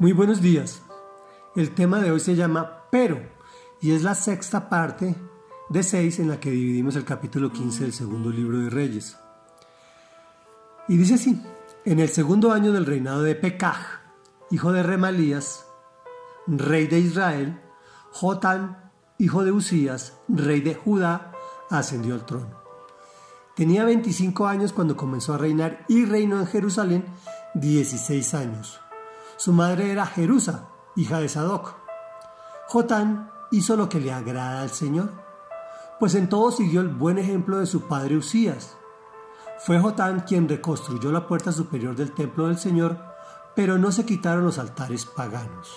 Muy buenos días. El tema de hoy se llama Pero y es la sexta parte de seis en la que dividimos el capítulo 15 del segundo libro de Reyes. Y dice así, en el segundo año del reinado de Pekaj, hijo de Remalías, rey de Israel, Jotán, hijo de Usías, rey de Judá, ascendió al trono. Tenía 25 años cuando comenzó a reinar y reinó en Jerusalén 16 años. Su madre era Jerusa, hija de Sadoc. Jotán hizo lo que le agrada al Señor, pues en todo siguió el buen ejemplo de su padre Usías. Fue Jotán quien reconstruyó la puerta superior del templo del Señor, pero no se quitaron los altares paganos,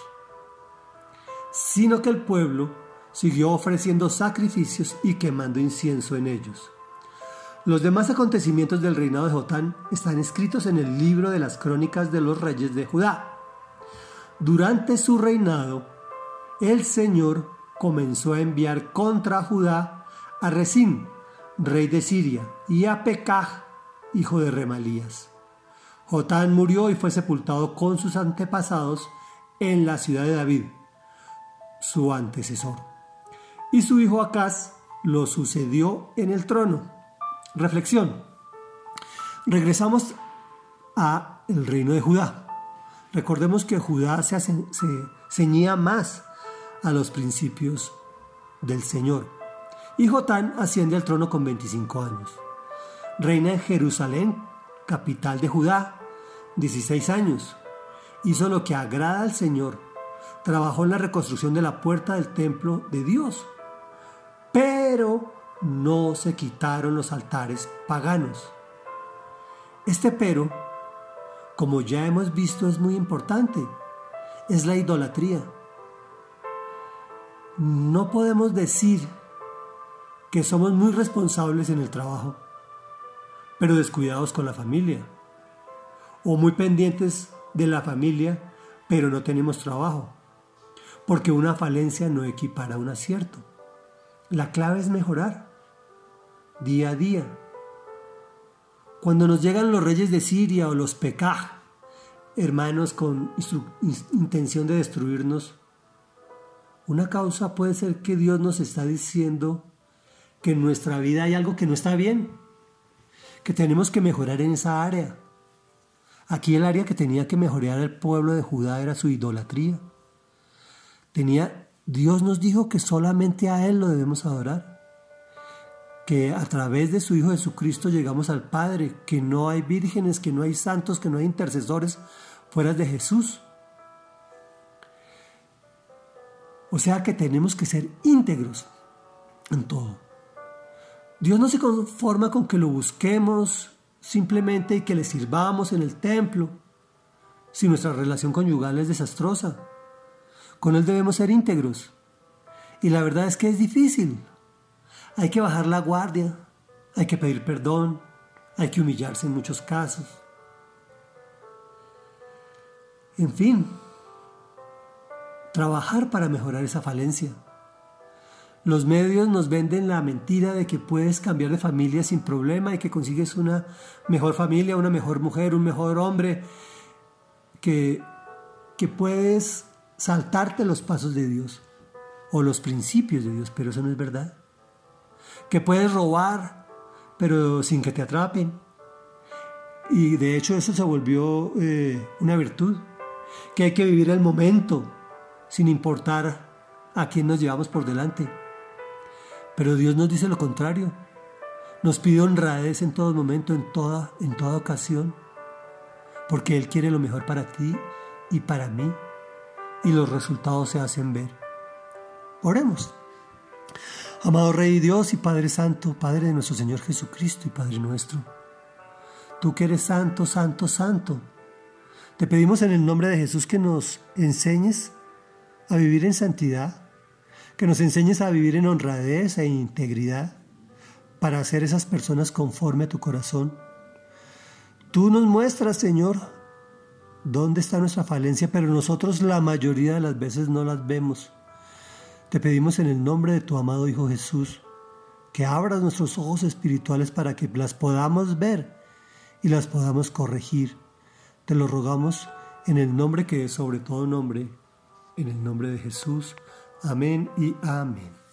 sino que el pueblo siguió ofreciendo sacrificios y quemando incienso en ellos. Los demás acontecimientos del reinado de Jotán están escritos en el libro de las crónicas de los reyes de Judá. Durante su reinado, el Señor comenzó a enviar contra Judá a Resín, rey de Siria, y a Pekaj, hijo de Remalías. Jotán murió y fue sepultado con sus antepasados en la ciudad de David, su antecesor. Y su hijo Acaz lo sucedió en el trono. Reflexión. Regresamos a el reino de Judá. Recordemos que Judá se, ceñía más a los principios del Señor. Y Jotán asciende al trono con 25 años. Reina en Jerusalén, capital de Judá, 16 años. Hizo lo que agrada al Señor. Trabajó en la reconstrucción de la puerta del templo de Dios. Pero no se quitaron los altares paganos. Este pero como ya hemos visto, es muy importante. Es la idolatría. No podemos decir que somos muy responsables en el trabajo, pero descuidados con la familia. O muy pendientes de la familia, pero no tenemos trabajo. Porque una falencia no equipara un acierto. La clave es mejorar día a día cuando nos llegan los reyes de Siria o los Pekaj, hermanos con intención de destruirnos, una causa puede ser que Dios nos está diciendo que en nuestra vida hay algo que no está bien, que tenemos que mejorar en esa área. Aquí el área que tenía que mejorar el pueblo de Judá era su idolatría. Tenía, Dios nos dijo que solamente a Él lo debemos adorar que a través de su Hijo Jesucristo llegamos al Padre, que no hay vírgenes, que no hay santos, que no hay intercesores fuera de Jesús. O sea que tenemos que ser íntegros en todo. Dios no se conforma con que lo busquemos simplemente y que le sirvamos en el templo, si nuestra relación conyugal es desastrosa. Con Él debemos ser íntegros. Y la verdad es que es difícil, hay que bajar la guardia, hay que pedir perdón, hay que humillarse en muchos casos. En fin, trabajar para mejorar esa falencia. Los medios nos venden la mentira de que puedes cambiar de familia sin problema y que consigues una mejor familia, una mejor mujer, un mejor hombre, que, que puedes saltarte los pasos de Dios o los principios de Dios, pero eso no es verdad que puedes robar, pero sin que te atrapen. Y de hecho eso se volvió eh, una virtud, que hay que vivir el momento, sin importar a quién nos llevamos por delante. Pero Dios nos dice lo contrario. Nos pide honradez en todo momento, en toda, en toda ocasión, porque Él quiere lo mejor para ti y para mí, y los resultados se hacen ver. Oremos. Amado Rey Dios y Padre Santo, Padre de nuestro Señor Jesucristo y Padre nuestro, tú que eres santo, santo, santo, te pedimos en el nombre de Jesús que nos enseñes a vivir en santidad, que nos enseñes a vivir en honradez e integridad para hacer esas personas conforme a tu corazón. Tú nos muestras, Señor, dónde está nuestra falencia, pero nosotros la mayoría de las veces no las vemos. Te pedimos en el nombre de tu amado Hijo Jesús que abras nuestros ojos espirituales para que las podamos ver y las podamos corregir. Te lo rogamos en el nombre que es sobre todo nombre, en el nombre de Jesús. Amén y amén.